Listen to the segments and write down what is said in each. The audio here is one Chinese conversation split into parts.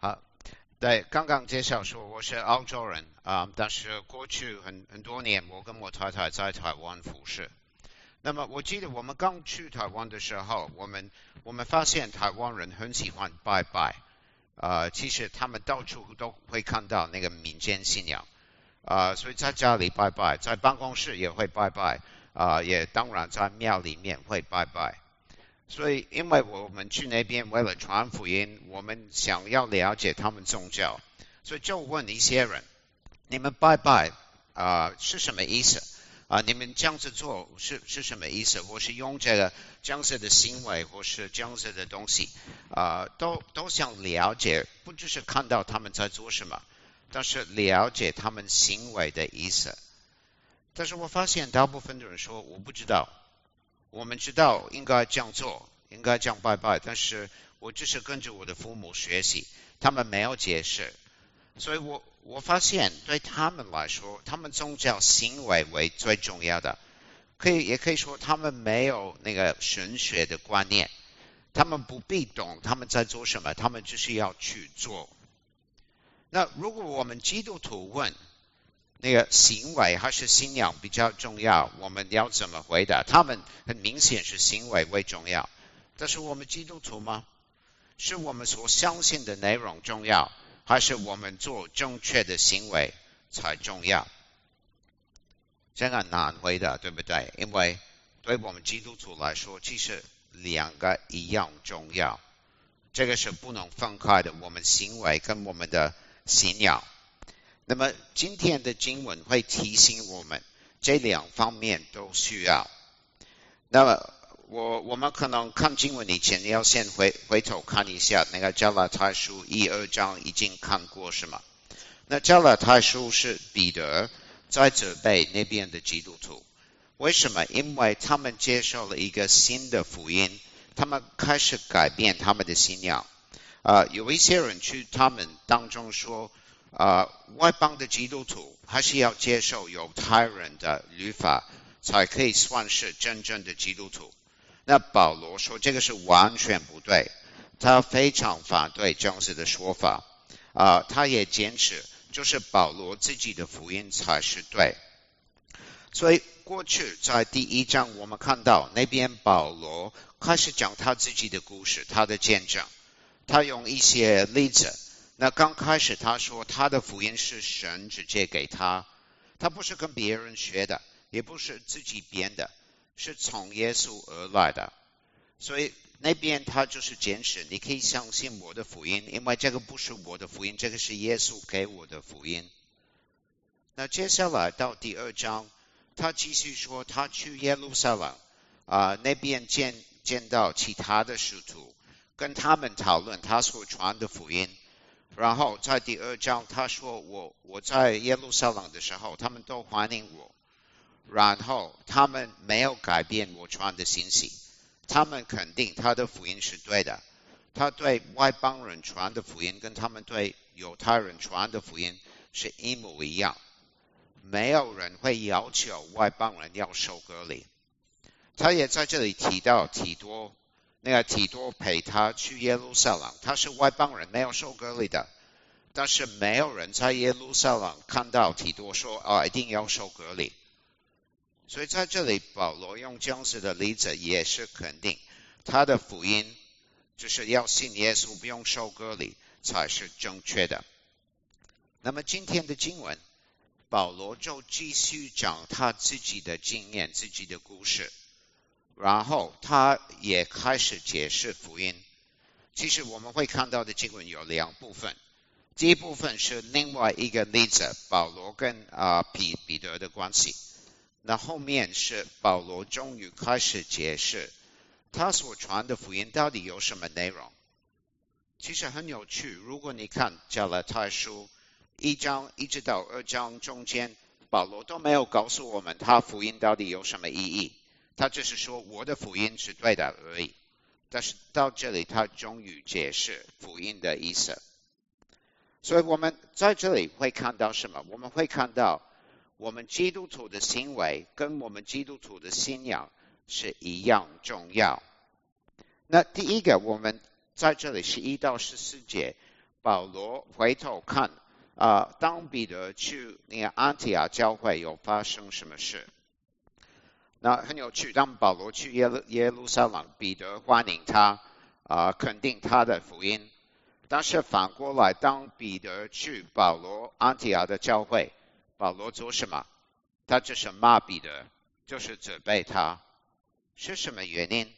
好，对，刚刚介绍说我是澳洲人啊，但是过去很很多年，我跟我太太在台湾服侍。那么我记得我们刚去台湾的时候，我们我们发现台湾人很喜欢拜拜，啊，其实他们到处都会看到那个民间信仰，啊，所以在家里拜拜，在办公室也会拜拜，啊，也当然在庙里面会拜拜。所以，因为我们去那边为了传福音，我们想要了解他们宗教，所以就问一些人：你们拜拜啊是什么意思？啊，你们这样子做是是什么意思？或是用这个这样子的行为，或是这样子的东西，啊，都都想了解，不只是看到他们在做什么，但是了解他们行为的意思。但是我发现大部分的人说我不知道，我们知道应该这样做，应该这样拜拜，但是我只是跟着我的父母学习，他们没有解释。所以我我发现对他们来说，他们宗教行为为最重要的，可以也可以说他们没有那个神学的观念，他们不必懂他们在做什么，他们就是要去做。那如果我们基督徒问那个行为还是信仰比较重要，我们要怎么回答？他们很明显是行为为重要，但是我们基督徒吗？是我们所相信的内容重要？还是我们做正确的行为才重要，这个难回答，对不对？因为对我们基督徒来说，其实两个一样重要，这个是不能分开的。我们行为跟我们的信仰，那么今天的经文会提醒我们，这两方面都需要。那么。我我们可能看经文以前，要先回回头看一下那个加拉太书一二章已经看过是吗？那加拉太书是彼得在责备那边的基督徒，为什么？因为他们接受了一个新的福音，他们开始改变他们的信仰。啊，有一些人去他们当中说，啊，外邦的基督徒还是要接受犹太人的律法，才可以算是真正的基督徒。那保罗说这个是完全不对，他非常反对这样子的说法啊，他也坚持就是保罗自己的福音才是对。所以过去在第一章我们看到那边保罗开始讲他自己的故事，他的见证，他用一些例子。那刚开始他说他的福音是神直接给他，他不是跟别人学的，也不是自己编的。是从耶稣而来的，所以那边他就是坚持，你可以相信我的福音，因为这个不是我的福音，这个是耶稣给我的福音。那接下来到第二章，他继续说他去耶路撒冷啊那边见见到其他的使徒，跟他们讨论他所传的福音。然后在第二章他说我我在耶路撒冷的时候，他们都欢迎我。然后他们没有改变我传的信息，他们肯定他的福音是对的，他对外邦人传的福音跟他们对犹太人传的福音是一模一样，没有人会要求外邦人要受隔离。他也在这里提到提多，那个提多陪他去耶路撒冷，他是外邦人，没有受隔离的，但是没有人在耶路撒冷看到提多说啊一定要受隔离。所以在这里，保罗用这样子的例子，也是肯定他的福音就是要信耶稣，不用受割礼才是正确的。那么今天的经文，保罗就继续讲他自己的经验、自己的故事，然后他也开始解释福音。其实我们会看到的经文有两部分，第一部分是另外一个例子，保罗跟啊彼彼得的关系。那后面是保罗终于开始解释他所传的福音到底有什么内容。其实很有趣，如果你看加拉太书一章一直到二章中间，保罗都没有告诉我们他福音到底有什么意义，他只是说我的福音是对的而已。但是到这里，他终于解释福音的意思。所以我们在这里会看到什么？我们会看到。我们基督徒的行为跟我们基督徒的信仰是一样重要。那第一个，我们在这里是一到十四节，保罗回头看啊，当彼得去那个安提亚教会有发生什么事？那很有趣，当保罗去耶路耶路撒冷，彼得欢迎他啊，肯定他的福音。但是反过来，当彼得去保罗安提亚的教会，保罗做什么？他就是骂彼得，就是责备他。是什么原因？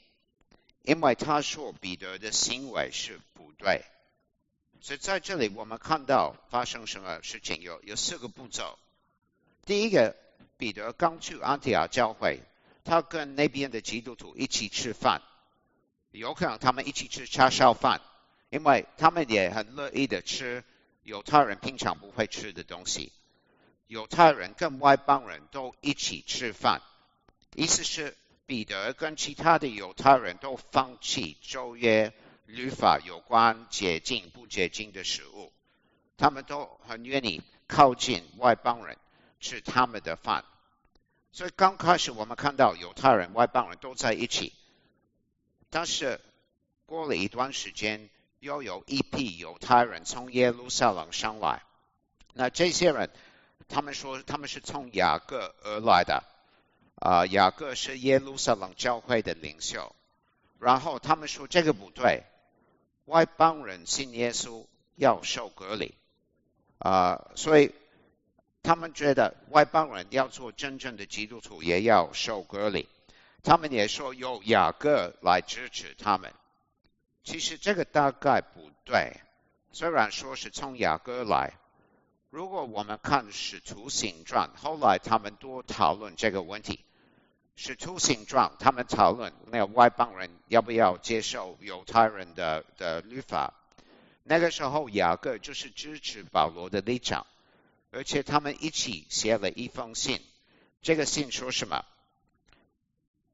因为他说彼得的行为是不对。所以在这里我们看到发生什么事情？有有四个步骤。第一个，彼得刚去安提亚教会，他跟那边的基督徒一起吃饭，有可能他们一起吃叉烧饭，因为他们也很乐意的吃犹太人平常不会吃的东西。犹太人跟外邦人都一起吃饭，意思是彼得跟其他的犹太人都放弃旧约律法有关洁净不洁净的食物，他们都很愿意靠近外邦人吃他们的饭。所以刚开始我们看到犹太人、外邦人都在一起，但是过了一段时间，又有一批犹太人从耶路撒冷上来，那这些人。他们说他们是从雅各而来的，啊，雅各是耶路撒冷教会的领袖。然后他们说这个不对，外邦人信耶稣要受隔离，啊，所以他们觉得外邦人要做真正的基督徒也要受隔离。他们也说由雅各来支持他们。其实这个大概不对，虽然说是从雅各来。如果我们看《使徒行传》，后来他们多讨论这个问题。《使徒行传》他们讨论那个外邦人要不要接受犹太人的的律法。那个时候，雅各就是支持保罗的立场，而且他们一起写了一封信。这个信说什么？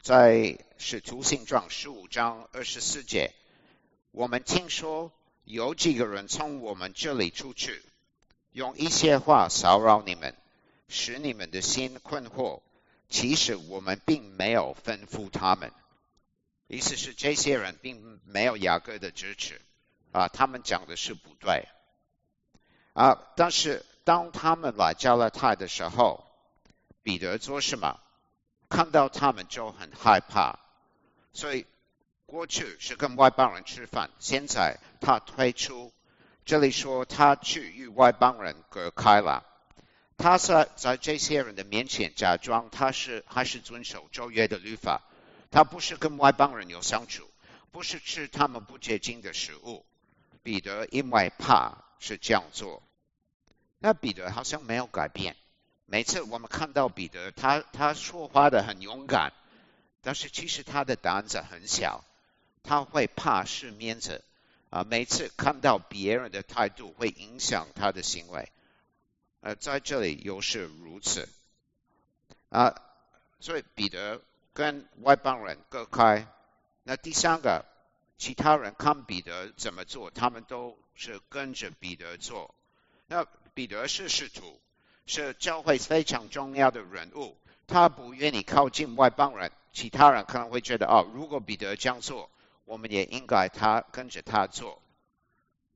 在《使徒行传》十五章二十四节，我们听说有几个人从我们这里出去。用一些话骚扰你们，使你们的心困惑。其实我们并没有吩咐他们，意思是这些人并没有雅各的支持啊，他们讲的是不对啊。但是当他们来加勒泰的时候，彼得做什么？看到他们就很害怕，所以过去是跟外邦人吃饭，现在他退出。这里说他去与外邦人隔开了，他在在这些人的面前假装他是还是遵守旧约的律法，他不是跟外邦人有相处，不是吃他们不洁净的食物。彼得因为怕是这样做，那彼得好像没有改变。每次我们看到彼得，他他说话的很勇敢，但是其实他的胆子很小，他会怕是面子。啊，每次看到别人的态度会影响他的行为，呃，在这里又是如此，啊，所以彼得跟外邦人隔开。那第三个，其他人看彼得怎么做，他们都是跟着彼得做。那彼得是使徒，是教会非常重要的人物，他不愿意靠近外邦人，其他人可能会觉得，哦，如果彼得这样做。我们也应该他跟着他做。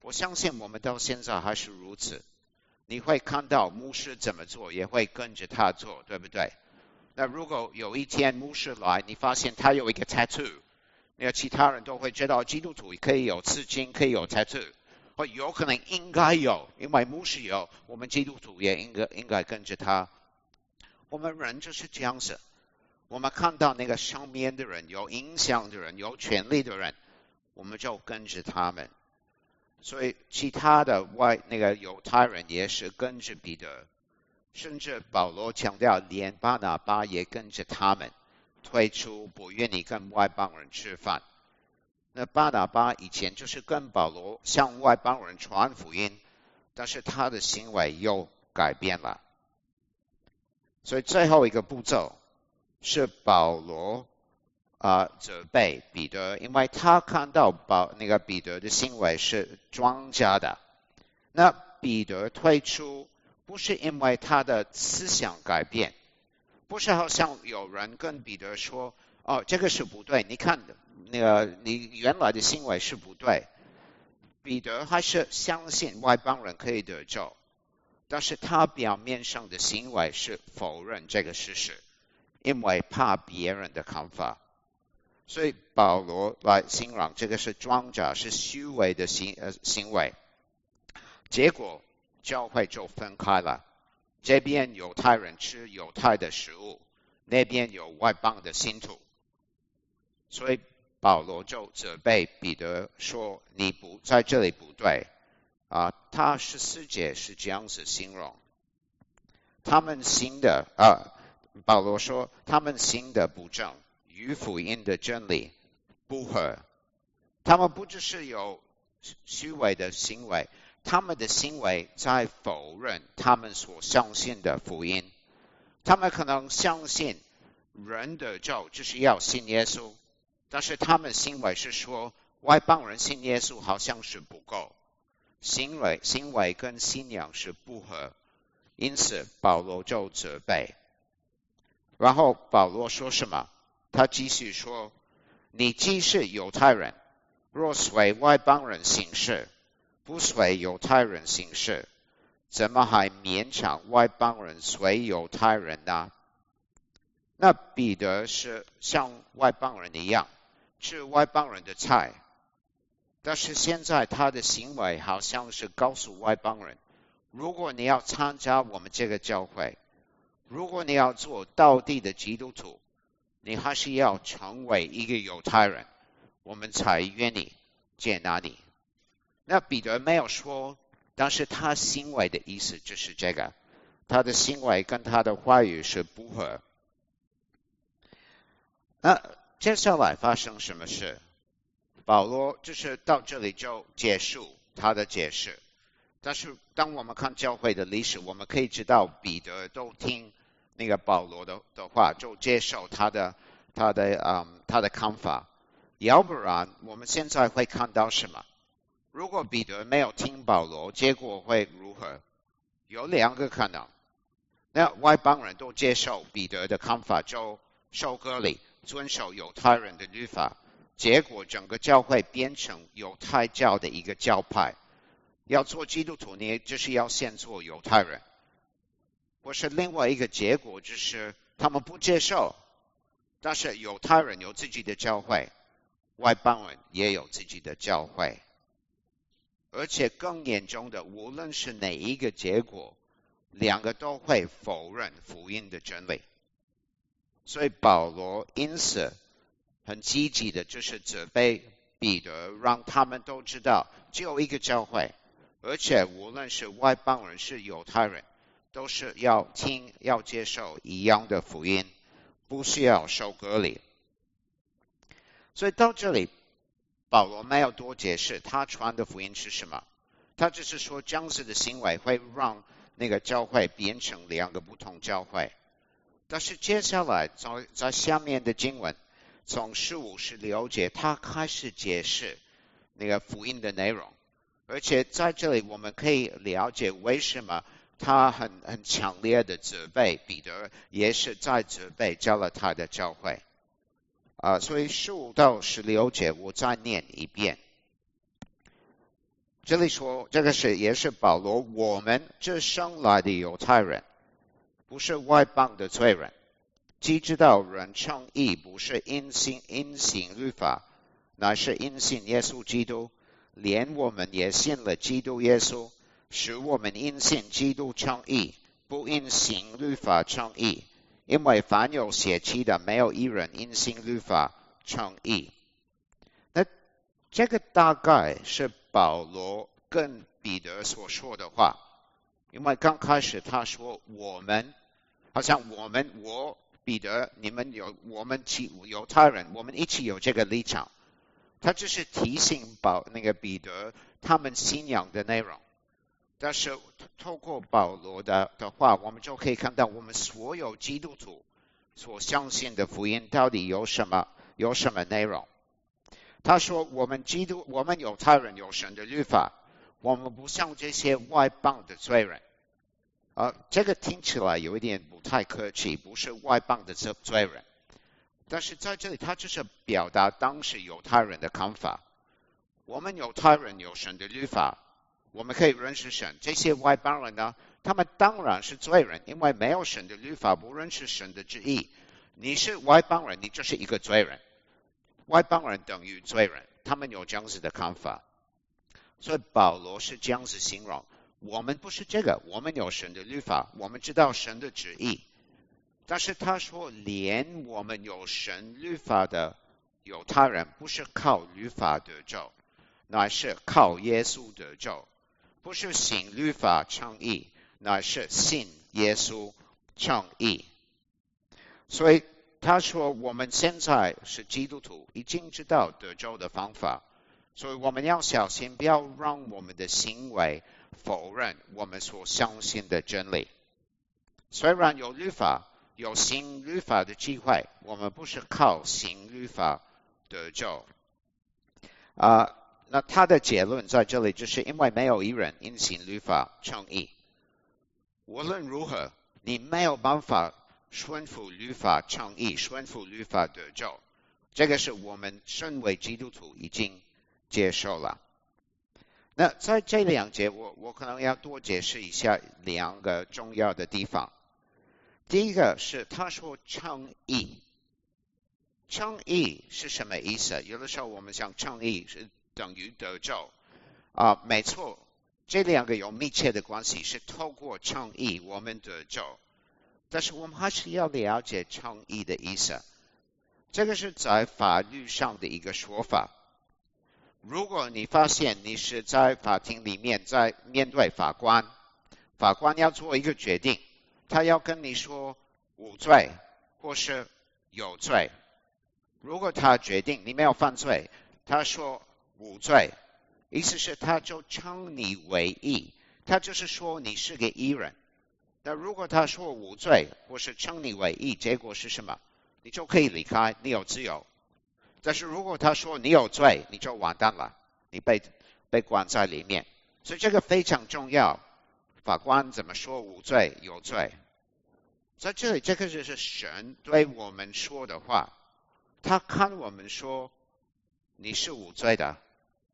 我相信我们到现在还是如此。你会看到牧师怎么做，也会跟着他做，对不对？那如果有一天牧师来，你发现他有一个 tattoo，那其他人都会知道基督徒可以有刺青，可以有 tattoo，或有可能应该有，因为牧师有，我们基督徒也应该应该跟着他。我们人就是这样子。我们看到那个上面的人，有影响的人，有权力的人，我们就跟着他们。所以其他的外那个犹太人也是跟着彼得，甚至保罗强调，连巴拿巴也跟着他们，退出不愿意跟外邦人吃饭。那巴拿巴以前就是跟保罗向外邦人传福音，但是他的行为又改变了。所以最后一个步骤。是保罗啊责备彼得，因为他看到保那个彼得的行为是庄家的。那彼得退出不是因为他的思想改变，不是好像有人跟彼得说：“哦，这个是不对，你看的那个你原来的行为是不对。”彼得还是相信外邦人可以得救，但是他表面上的行为是否认这个事实，因为怕别人的看法。所以保罗来形容这个是庄稼是虚伪的行呃行为，结果教会就分开了，这边犹太人吃犹太的食物，那边有外邦的信徒，所以保罗就责备彼得说：“你不在这里不对啊！”他十四节是这样子形容，他们行的啊，保罗说他们行的不正。与福音的真理不合，他们不只是有虚伪的行为，他们的行为在否认他们所相信的福音。他们可能相信人的救就是要信耶稣，但是他们行为是说外邦人信耶稣好像是不够，行为行为跟信仰是不合，因此保罗就责备。然后保罗说什么？他继续说：“你既是犹太人，若随外邦人行事，不随犹太人行事，怎么还勉强外邦人随犹太人呢？”那彼得是像外邦人一样吃外邦人的菜，但是现在他的行为好像是告诉外邦人：如果你要参加我们这个教会，如果你要做道地的基督徒。你还是要成为一个犹太人，我们才愿意接纳你。那彼得没有说，但是他行为的意思就是这个，他的行为跟他的话语是不合。那接下来发生什么事？保罗就是到这里就结束他的解释。但是当我们看教会的历史，我们可以知道彼得都听。那个保罗的的话，就接受他的他的嗯他的看法，要不然我们现在会看到什么？如果彼得没有听保罗，结果会如何？有两个可能。那外邦人都接受彼得的看法，就受割礼，遵守犹太人的律法，结果整个教会变成犹太教的一个教派。要做基督徒，你就是要先做犹太人。或是另外一个结果，就是他们不接受，但是犹太人有自己的教会，外邦人也有自己的教会，而且更严重的，无论是哪一个结果，两个都会否认福音的真理。所以保罗因此很积极的，就是责备彼得，让他们都知道只有一个教会，而且无论是外邦人是犹太人。都是要听、要接受一样的福音，不需要受隔离。所以到这里，保罗没有多解释他传的福音是什么，他只是说这样子的行为会让那个教会变成两个不同教会。但是接下来在在下面的经文，从十五十六节，他开始解释那个福音的内容，而且在这里我们可以了解为什么。他很很强烈的责备彼得，也是在责备加了他的教会啊。所以十五到十六节，我再念一遍。这里说，这个是也是保罗，我们这生来的犹太人，不是外邦的罪人，既知道人称义不是因信因行律法，乃是因信耶稣基督，连我们也信了基督耶稣。使我们因信基督称义，不因行律法称义，因为凡有血气的，没有一人因信律法称义。那这个大概是保罗跟彼得所说的话，因为刚开始他说我们，好像我们我彼得你们有我们其犹太人，我们一起有这个立场，他只是提醒保那个彼得他们信仰的内容。但是透过保罗的的话，我们就可以看到我们所有基督徒所相信的福音到底有什么有什么内容。他说：“我们基督，我们犹太人有神的律法，我们不像这些外邦的罪人。”啊，这个听起来有一点不太客气，不是外邦的罪罪人。但是在这里，他就是表达当时犹太人的看法。我们犹太人有神的律法，我们可以认识神。这些外邦人呢，他们当然是罪人，因为没有神的律法，不认识神的旨意。你是外邦人，你就是一个罪人。外邦人等于罪人，他们有这样子的看法。所以保罗是这样子形容：我们不是这个，我们有神的律法，我们知道神的旨意。但是他说，连我们有神律法的犹太人，不是靠律法得救，乃是靠耶稣得救；不是信律法称义，乃是信耶稣称义。所以他说，我们现在是基督徒，已经知道得救的方法，所以我们要小心，不要让我们的行为否认我们所相信的真理。虽然有律法。有行律法的机会，我们不是靠行律法得救啊。那他的结论在这里，就是因为没有一人因行律法称义。无论如何，你没有办法顺服律法称义，顺服律法得救。这个是我们身为基督徒已经接受了。那在这两节，我我可能要多解释一下两个重要的地方。第一个是他说倡议，倡议是什么意思？有的时候我们想倡议是等于得救啊，没错，这两个有密切的关系，是透过倡议我们得救。但是我们还是要了解倡议的意思，这个是在法律上的一个说法。如果你发现你是在法庭里面在面对法官，法官要做一个决定。他要跟你说无罪或是有罪。如果他决定你没有犯罪，他说无罪，意思是他就称你为义，他就是说你是个义人。那如果他说无罪或是称你为义，结果是什么？你就可以离开，你有自由。但是如果他说你有罪，你就完蛋了，你被被关在里面。所以这个非常重要。法官怎么说无罪有罪？在这里，这个就是神对我们说的话。他看我们说你是无罪的，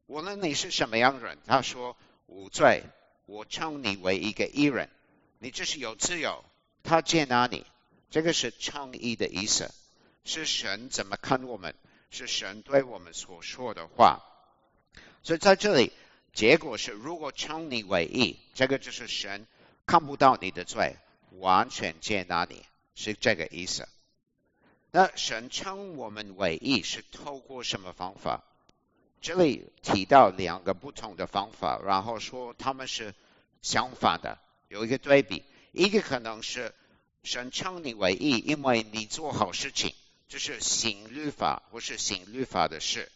无论你是什么样的人，他说无罪，我称你为一个艺人，你就是有自由。他接纳你，这个是称义的意思。是神怎么看我们？是神对我们所说的话。所以在这里。结果是，如果称你为义，这个就是神看不到你的罪，完全接纳你，是这个意思。那神称我们为义是透过什么方法？这里提到两个不同的方法，然后说他们是相反的，有一个对比。一个可能是神称你为义，因为你做好事情，就是行律法或是行律法的事。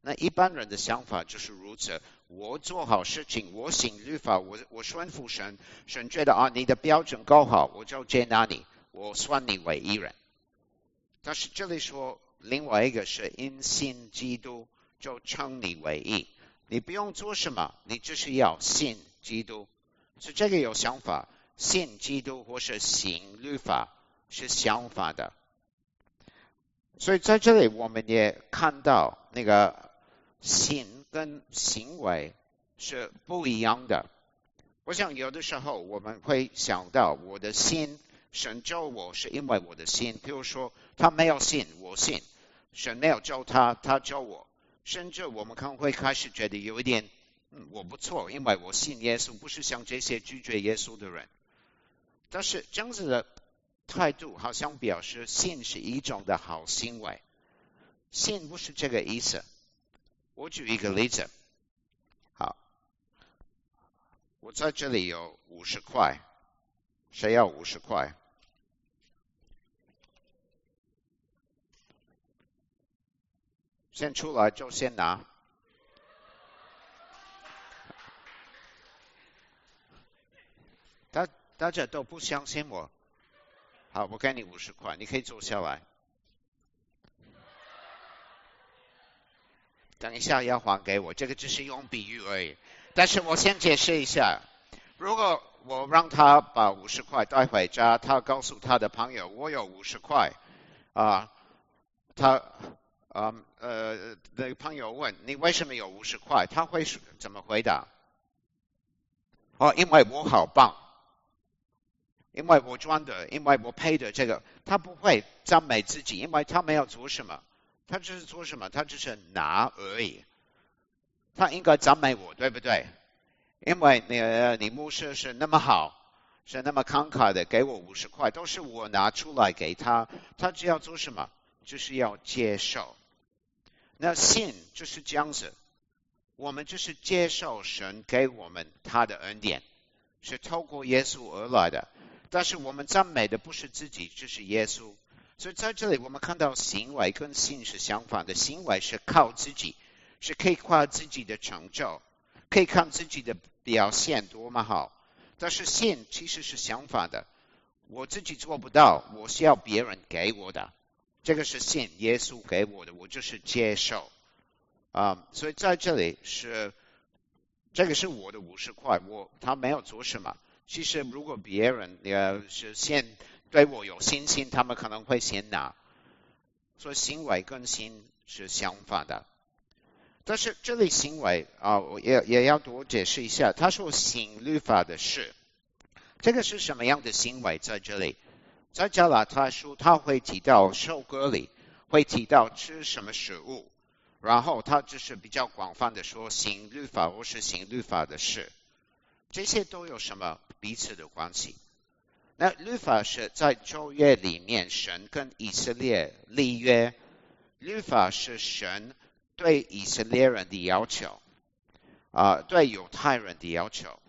那一般人的想法就是如此。我做好事情，我行律法，我我顺服神，神觉得啊，你的标准够好，我就接纳你，我算你为一人。但是这里说另外一个是因信基督就称你为义，你不用做什么，你就是要信基督。所以这个有想法，信基督或是行律法是相反的。所以在这里我们也看到那个信。跟行为是不一样的。我想有的时候我们会想到，我的心神救我是因为我的心。譬如说，他没有信，我信；神没有救他，他救我。甚至我们可能会开始觉得有一点，嗯，我不错，因为我信耶稣，不是像这些拒绝耶稣的人。但是这样子的态度，好像表示信是一种的好行为。信不是这个意思。我举一个例子，好，我在这里有五十块，谁要五十块？先出来就先拿，大大家都不相信我，好，我给你五十块，你可以坐下来。等一下要还给我，这个只是用比喻而已。但是我先解释一下，如果我让他把五十块带回家，他告诉他的朋友我有五十块，啊，他啊呃的朋友问你为什么有五十块，他会怎么回答？哦，因为我好棒，因为我赚的，因为我配的这个，他不会赞美自己，因为他没有做什么，他只是做什么，他只是拿而已。他应该赞美我，对不对？因为你你牧师是那么好，是那么慷慨的，给我五十块，都是我拿出来给他，他只要做什么，就是要接受。那信就是这样子，我们就是接受神给我们他的恩典，是透过耶稣而来的。但是我们赞美的不是自己，就是耶稣。所以在这里我们看到行为跟信是相反的，行为是靠自己。是可以夸自己的成就，可以看自己的表现多么好。但是信其实是相反的，我自己做不到，我需要别人给我的。这个是信，耶稣给我的，我就是接受。啊，所以在这里是这个是我的五十块，我他没有做什么。其实如果别人也是先对我有信心，他们可能会先拿。所以行为跟心是相反的。但是这类行为啊，我也也要多解释一下。他说行律法的事，这个是什么样的行为？在这里，在加拉太书他会提到受割礼，会提到吃什么食物，然后他就是比较广泛的说行律法或是行律法的事，这些都有什么彼此的关系？那律法是在旧约里面神跟以色列立约，律法是神。对以色列人的要求，啊，对犹太人的要求，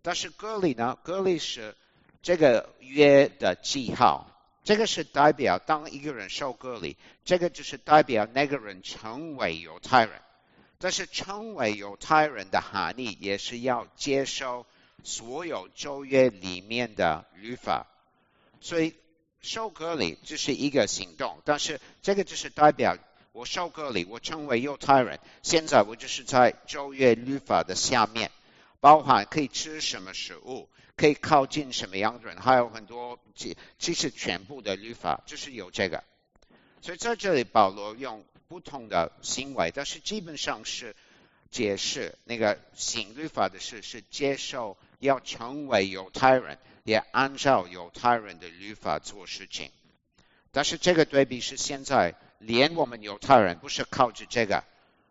但是割礼呢？割礼是这个约的记号，这个是代表当一个人受割礼，这个就是代表那个人成为犹太人。但是成为犹太人的含义，也是要接受所有咒约里面的律法。所以受割礼就是一个行动，但是这个就是代表。我受割礼，我成为犹太人。现在我就是在咒约律法的下面，包含可以吃什么食物，可以靠近什么样的人，还有很多其其实全部的律法就是有这个。所以在这里保罗用不同的行为，但是基本上是解释那个行律法的事，是接受要成为犹太人，也按照犹太人的律法做事情。但是这个对比是现在。连我们犹太人不是靠着这个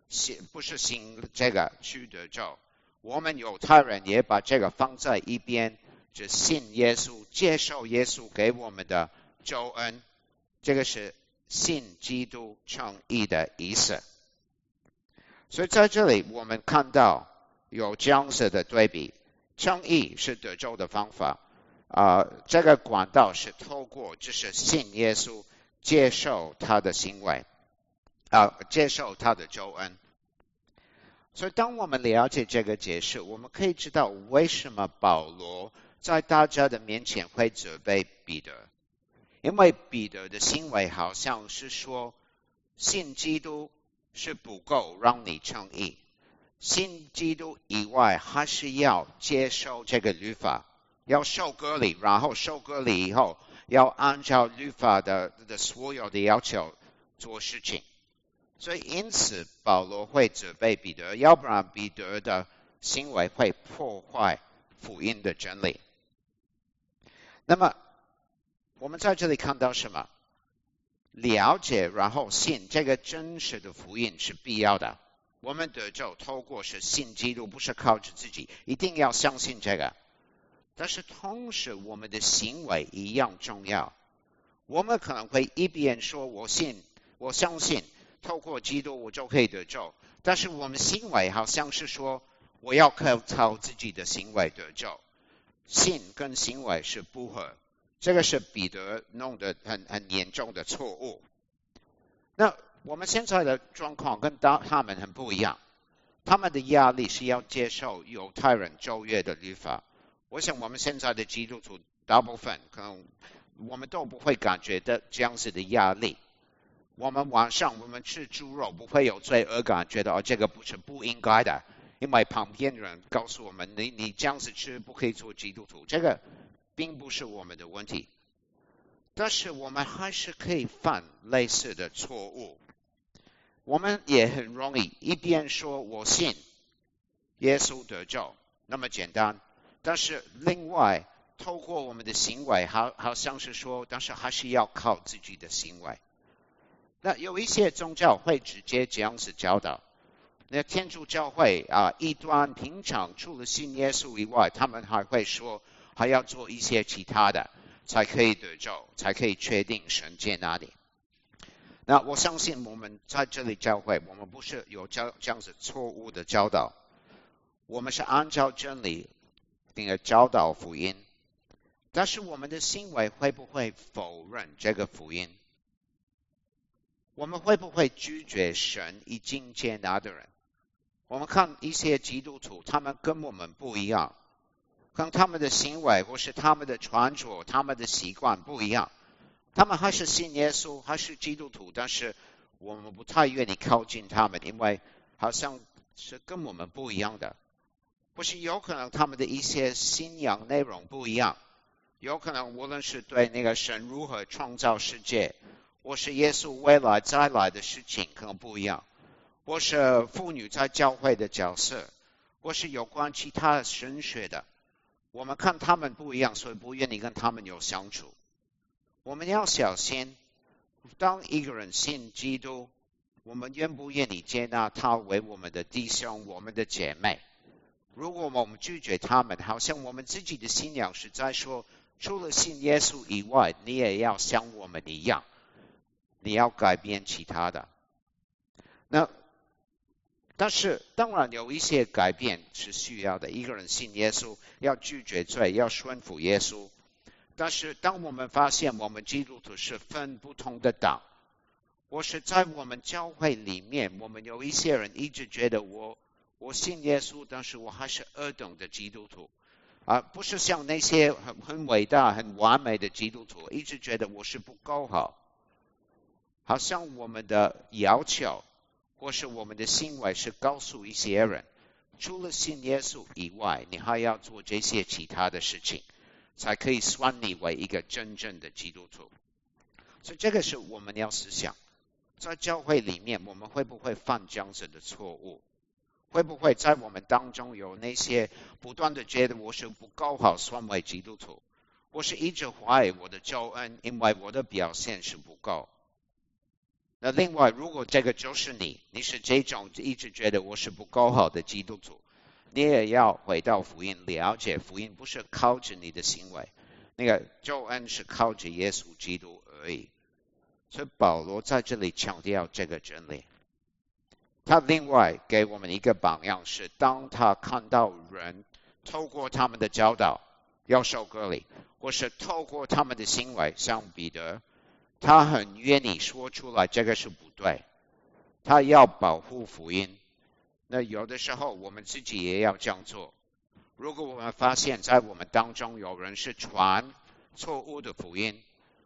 信，不是信这个去得救，我们犹太人也把这个放在一边，只信耶稣，接受耶稣给我们的救恩，这个是信基督称义的意思。所以在这里我们看到有这样子的对比，正义是得救的方法，啊，这个管道是透过就是信耶稣。接受他的行为，啊，接受他的救恩。所以，当我们了解这个解释，我们可以知道为什么保罗在大家的面前会责备彼得，因为彼得的行为好像是说，信基督是不够让你称义，信基督以外还是要接受这个律法，要受割礼，然后受割礼以后。要按照律法的的所有的要求做事情，所以因此保罗会责备彼得，要不然彼得的行为会破坏福音的真理。那么我们在这里看到什么？了解然后信这个真实的福音是必要的。我们得救透过是信基督，不是靠着自己，一定要相信这个。但是同时，我们的行为一样重要。我们可能会一边说“我信，我相信，透过基督我就可以得救”，但是我们行为好像是说“我要靠靠自己的行为得救”。信跟行为是不合，这个是彼得弄得很很严重的错误。那我们现在的状况跟当他们很不一样，他们的压力是要接受犹太人旧约的律法。我想我们现在的基督徒大部分可能我们都不会感觉到这样子的压力。我们晚上我们吃猪肉不会有罪恶感，觉得哦这个不是不应该的，因为旁边人告诉我们你你这样子吃不可以做基督徒，这个并不是我们的问题。但是我们还是可以犯类似的错误。我们也很容易一边说我信耶稣得救那么简单，但是另外透过我们的行为，好好像是说，但是还是要靠自己的行为。那有一些宗教会直接这样子教导。那天主教会啊，一端平常除了信耶稣以外，他们还会说还要做一些其他的，才可以得救，才可以确定神在哪里。那我相信我们在这里教会，我们不是有教这样子错误的教导，我们是按照真理那个教导福音，但是我们的行为会不会否认这个福音？我们会不会拒绝神已经接纳的人？我们看一些基督徒，他们跟我们不一样，跟他们的行为或是他们的穿着、他们的习惯不一样。他们还是信耶稣，还是基督徒，但是我们不太愿意靠近他们，因为好像是跟我们不一样的。或是有可能他们的一些信仰内容不一样，有可能无论是对那个神如何创造世界，或是耶稣未来再来的事情，可能不一样。或是妇女在教会的角色，或是有关其他神学的，我们看他们不一样，所以不愿意跟他们有相处。我们要小心，当一个人信基督，我们愿不愿意接纳他为我们的弟兄、我们的姐妹？如果我们拒绝他们，好像我们自己的信仰是在说，除了信耶稣以外，你也要像我们一样，你要改变其他的。那。但是，当然有一些改变是需要的。一个人信耶稣，要拒绝罪，要顺服耶稣。但是，当我们发现我们基督徒是分不同的党，我是在我们教会里面，我们有一些人一直觉得我我信耶稣，但是我还是二等的基督徒，而不是像那些很很伟大、很完美的基督徒，一直觉得我是不够好，好像我们的要求。或是我们的行为是告诉一些人，除了信耶稣以外，你还要做这些其他的事情，才可以算你为一个真正的基督徒。所以这个是我们要思想，在教会里面，我们会不会犯这样子的错误？会不会在我们当中有那些不断的觉得我是不够好算为基督徒？我是一直怀疑我的教恩，因为我的表现是不够。那另外，如果这个就是你，你是这种一直觉得我是不够好的基督徒，你也要回到福音，了解福音不是靠着你的行为，那个救恩是靠着耶稣基督而已。所以保罗在这里强调这个真理。他另外给我们一个榜样是，当他看到人透过他们的教导要受隔离，或是透过他们的行为，像彼得。他很愿意说出来，这个是不对。他要保护福音。那有的时候我们自己也要这样做。如果我们发现，在我们当中有人是传错误的福音，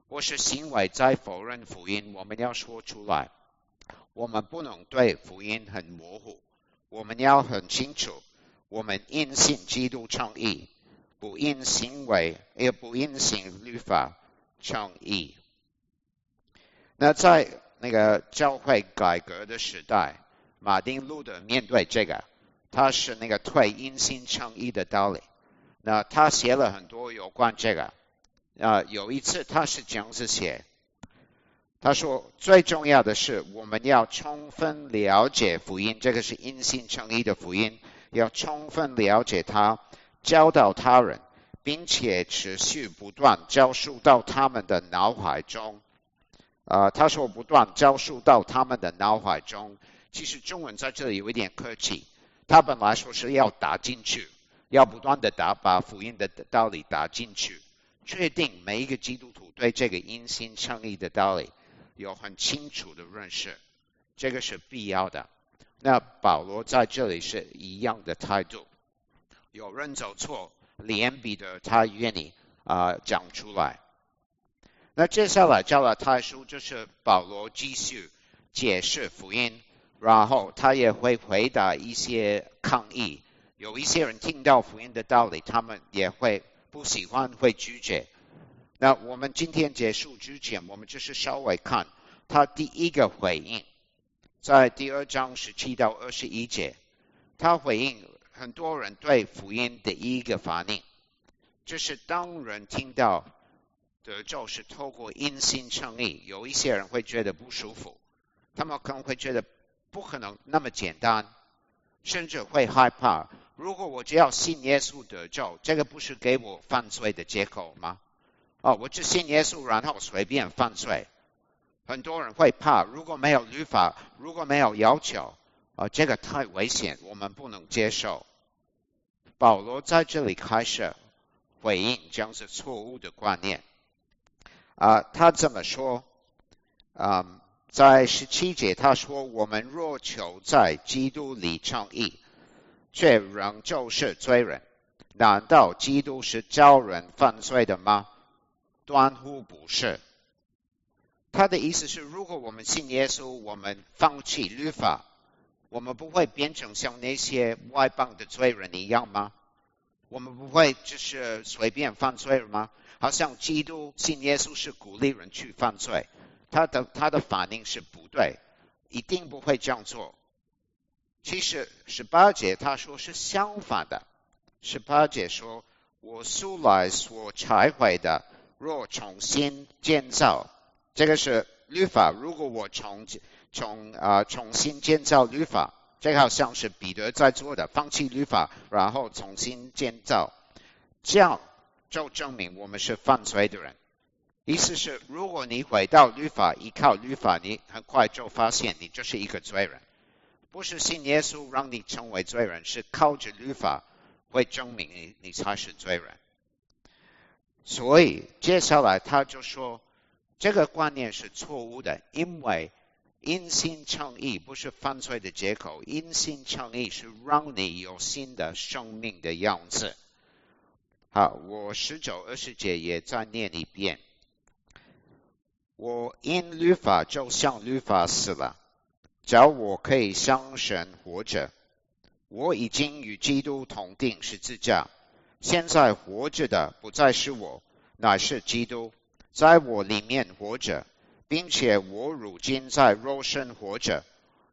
或是行为在否认福音，我们要说出来。我们不能对福音很模糊，我们要很清楚。我们因信基督称义，不因行为，也不因行律法称义。那在那个教会改革的时代，马丁路德面对这个，他是那个退因信称义的道理。那他写了很多有关这个。啊，有一次他是这样子写，他说最重要的是我们要充分了解福音，这个是因信称义的福音，要充分了解它，教导他人，并且持续不断教授到他们的脑海中。啊，他说不断教述到他们的脑海中。其实中文在这里有一点客气，他本来说是要打进去，要不断的打，把福音的道理打进去，确定每一个基督徒对这个因心称义的道理有很清楚的认识，这个是必要的。那保罗在这里是一样的态度，有人走错，连彼得他愿意啊讲出来。那接下来教了太书，就是保罗继续解释福音，然后他也会回答一些抗议。有一些人听到福音的道理，他们也会不喜欢，会拒绝。那我们今天结束之前，我们就是稍微看他第一个回应。在第二章十七到二十一节，他回应很多人对福音的一个反应，就是当人听到的就是透过因信称义，有一些人会觉得不舒服，他们可能会觉得不可能那么简单，甚至会害怕。如果我只要信耶稣得救，这个不是给我犯罪的借口吗？哦，我只信耶稣，然后随便犯罪。很多人会怕，如果没有律法，如果没有要求，啊，这个太危险，我们不能接受。保罗在这里开始回应这样子错误的观念。啊，他这么说，啊，在十七节他说：“我们若求在基督里称义，却仍旧是罪人，难道基督是教人犯罪的吗？断乎不是。”他的意思是，如果我们信耶稣，我们放弃律法，我们不会变成像那些外邦的罪人一样吗？我们不会就是随便犯罪了吗？好像基督信耶稣是鼓励人去犯罪，他的他的反应是不对，一定不会这样做。其实十八节他说是相反的，十八节说：“我素来所拆毁的，若重新建造。”这个是律法。如果我重重啊重新建造律法，这好像是彼得在做的，放弃律法，然后重新建造，这样就证明我们是犯罪的人。意思是，如果你回到律法，依靠律法，你很快就发现你就是一个罪人。不是信耶稣让你成为罪人，是靠着律法会证明你你才是罪人。所以接下来他就说。这个观念是错误的，因为因信称义不是犯罪的借口，因信称义是让你有新的生命的样子。好，我十九二十节也再念一遍。我因律法就像律法死了，只要我可以相神活着。我已经与基督同定十字架，现在活着的不再是我，乃是基督。在我里面活着，并且我如今在肉身活着，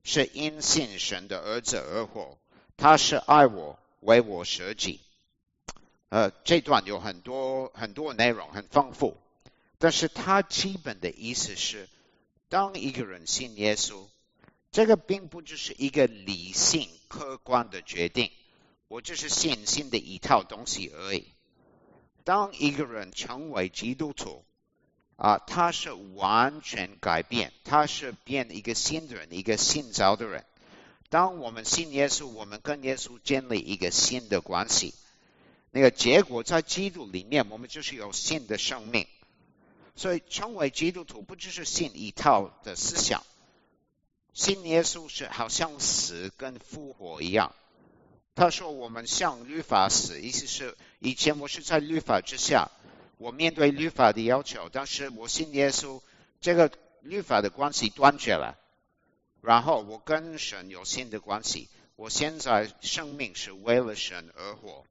是因信神的儿子而活。他是爱我，为我舍己。呃，这段有很多很多内容，很丰富。但是他基本的意思是，当一个人信耶稣，这个并不只是一个理性客观的决定，我就是信心的一套东西而已。当一个人成为基督徒，啊，他是完全改变，他是变一个新的人，一个新造的人。当我们信耶稣，我们跟耶稣建立一个新的关系，那个结果在基督里面，我们就是有新的生命。所以，成为基督徒不只是信一套的思想，信耶稣是好像死跟复活一样。他说我们向律法死，意思是以前我是在律法之下。我面对律法的要求，但是我信耶稣，这个律法的关系断绝了，然后我跟神有新的关系。我现在生命是为了神而活，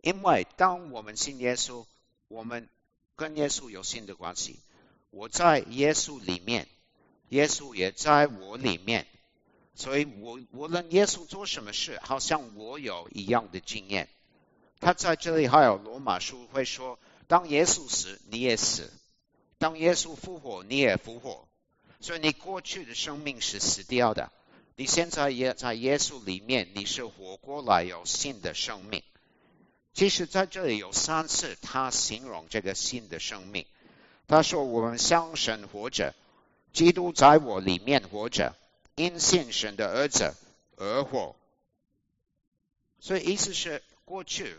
因为当我们信耶稣，我们跟耶稣有新的关系。我在耶稣里面，耶稣也在我里面，所以我无论耶稣做什么事，好像我有一样的经验。他在这里还有罗马书会说。当耶稣死，你也死；当耶稣复活，你也复活。所以你过去的生命是死掉的，你现在也在耶稣里面，你是活过来，有新的生命。其实在这里有三次，他形容这个新的生命。他说：“我们相神活着，基督在我里面活着，因信神的儿子而活。”所以意思是过去。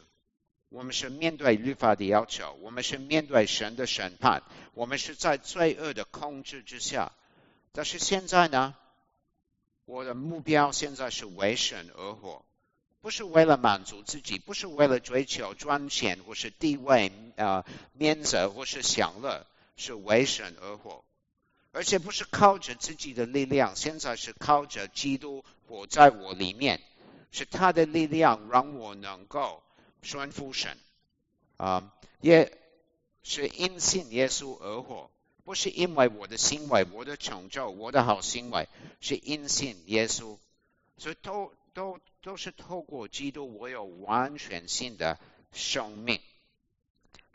我们是面对律法的要求，我们是面对神的审判，我们是在罪恶的控制之下。但是现在呢，我的目标现在是为神而活，不是为了满足自己，不是为了追求赚钱或是地位啊、面子或是享乐，是为神而活，而且不是靠着自己的力量，现在是靠着基督活在我里面，是他的力量让我能够。顺服神啊，也是因信耶稣而活，不是因为我的行为、我的成就、我的好行为，是因信耶稣，所以都都都是透过基督，我有完全新的生命。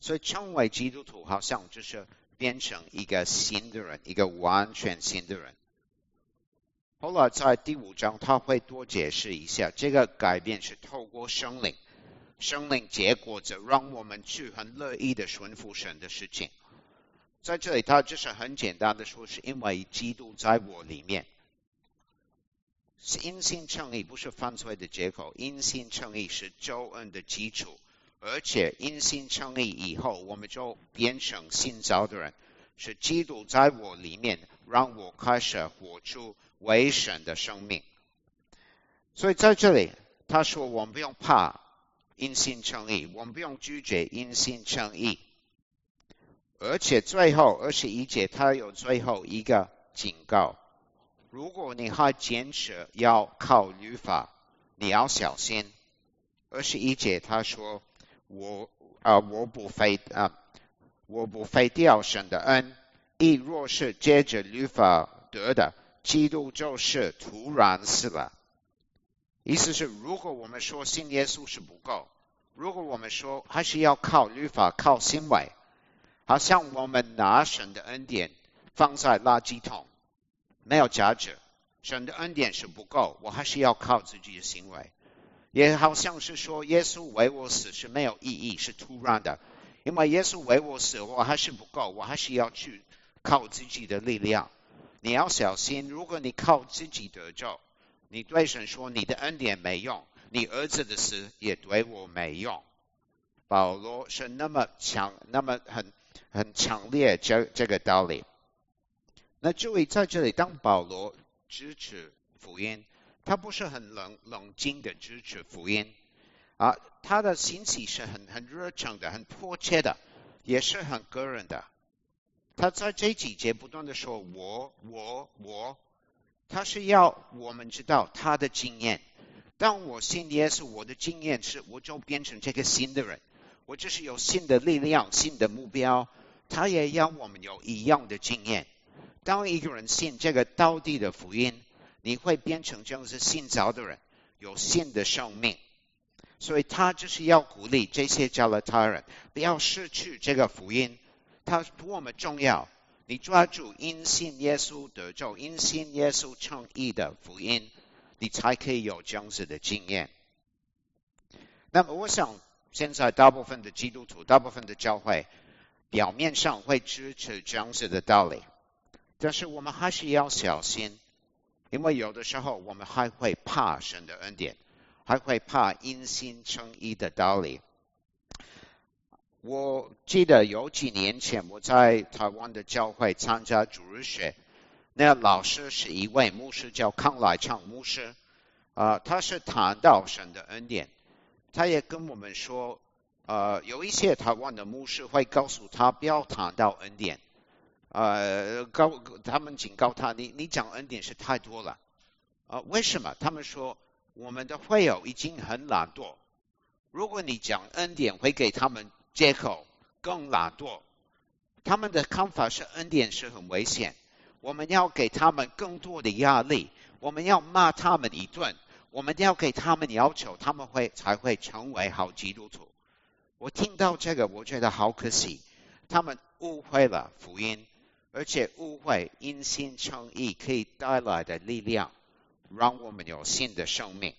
所以成为基督徒，好像就是变成一个新的人，一个完全新的人。后来在第五章，他会多解释一下，这个改变是透过生灵，生命结果着让我们去很乐意的顺服神的事情。在这里，他就是很简单的说，是因为基督在我里面，是因信称义，不是犯罪的借口，因信称义是救恩的基础。而且因信称义以后，我们就变成新造的人，是基督在我里面，让我开始活出为神的生命。所以在这里，他说我们不用怕因信称义，我们不用拒绝因信称义。而且最后二十一节，他有最后一个警告：如果你还坚持要靠律法，你要小心。二十一节他说。我啊，我不废啊，我不废掉神的恩。亦若是接着律法得的，基督就是突然死了。意思是，如果我们说信耶稣是不够，如果我们说还是要靠律法、靠行为，好像我们拿神的恩典放在垃圾桶，没有价值。神的恩典是不够，我还是要靠自己的行为。也好像是说，耶稣为我死是没有意义，是突然的。因为耶稣为我死，我还是不够，我还是要去靠自己的力量。你要小心，如果你靠自己得救，你对神说你的恩典没用，你儿子的死也对我没用。保罗是那么强，那么很很强烈这这个道理。那注意在这里，当保罗支持福音。他不是很冷冷静的支持福音啊，他的心情是很很热诚的，很迫切的，也是很个人的。他在这几节不断的说“我我我”，他是要我们知道他的经验。当我信耶稣，我的经验是我就变成这个新的人，我就是有新的力量、新的目标。他也要我们有一样的经验。当一个人信这个道地的福音。你会变成这样子信造的人，有新的生命，所以他就是要鼓励这些加勒他人不要失去这个福音，它多么重要！你抓住因信耶稣得救、因信耶稣称义的福音，你才可以有这样子的经验。那么，我想现在大部分的基督徒、大部分的教会表面上会支持这样子的道理，但是我们还是要小心。因为有的时候我们还会怕神的恩典，还会怕因信称义的道理。我记得有几年前我在台湾的教会参加主日学，那老师是一位牧师，叫康来昌牧师。啊，他是谈到神的恩典，他也跟我们说，呃，有一些台湾的牧师会告诉他不要谈到恩典。呃，告他们警告他，你你讲恩典是太多了，啊，为什么？他们说我们的会友已经很懒惰，如果你讲恩典会给他们借口更懒惰，他们的看法是恩典是很危险，我们要给他们更多的压力，我们要骂他们一顿，我们要给他们要求，他们会才会成为好基督徒。我听到这个，我觉得好可惜，他们误会了福音。而且误会因信称义可以带来的力量，让我们有新的生命。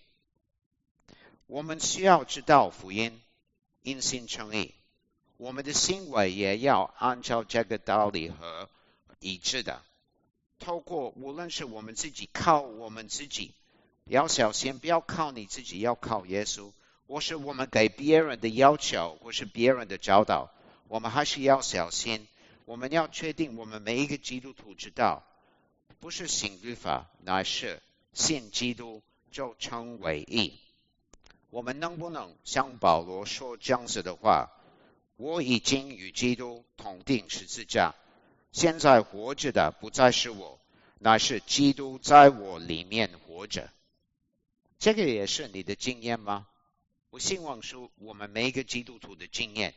我们需要知道福音因信称义，我们的行为也要按照这个道理和一致的。透过无论是我们自己靠我们自己，要小心不要靠你自己，要靠耶稣。或是我们给别人的要求，或是别人的教导，我们还是要小心。我们要确定，我们每一个基督徒知道，不是信律法，乃是信基督就称为义。我们能不能像保罗说这样子的话？我已经与基督同定十字架，现在活着的不再是我，乃是基督在我里面活着。这个也是你的经验吗？我希望说，我们每一个基督徒的经验，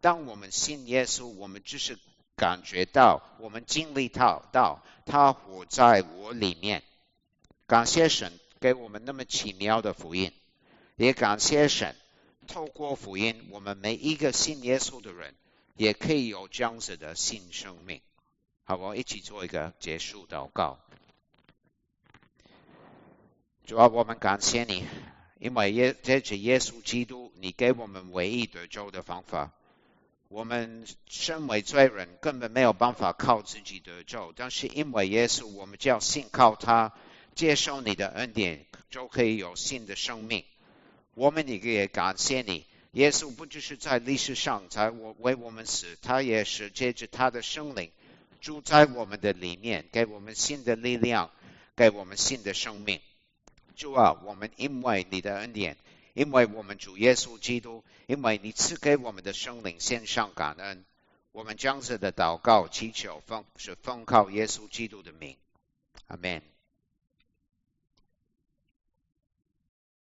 当我们信耶稣，我们就是。感觉到，我们经历到，到他活在我里面。感谢神给我们那么奇妙的福音，也感谢神透过福音，我们每一个信耶稣的人也可以有这样子的新生命。好，我一起做一个结束祷告。主啊，我们感谢你，因为耶这是耶稣基督，你给我们唯一得救的方法。我们身为罪人，根本没有办法靠自己得救。但是因为耶稣，我们就要信靠他，接受你的恩典，就可以有新的生命。我们一个也感谢你，耶稣不只是在历史上才我为我们死，他也是借着他的生灵住在我们的里面，给我们新的力量，给我们新的生命。主啊，我们因为你的恩典。因为我们主耶稣基督，因为你赐给我们的生灵献上感恩，我们将子的祷告祈求奉是奉靠耶稣基督的名，阿门。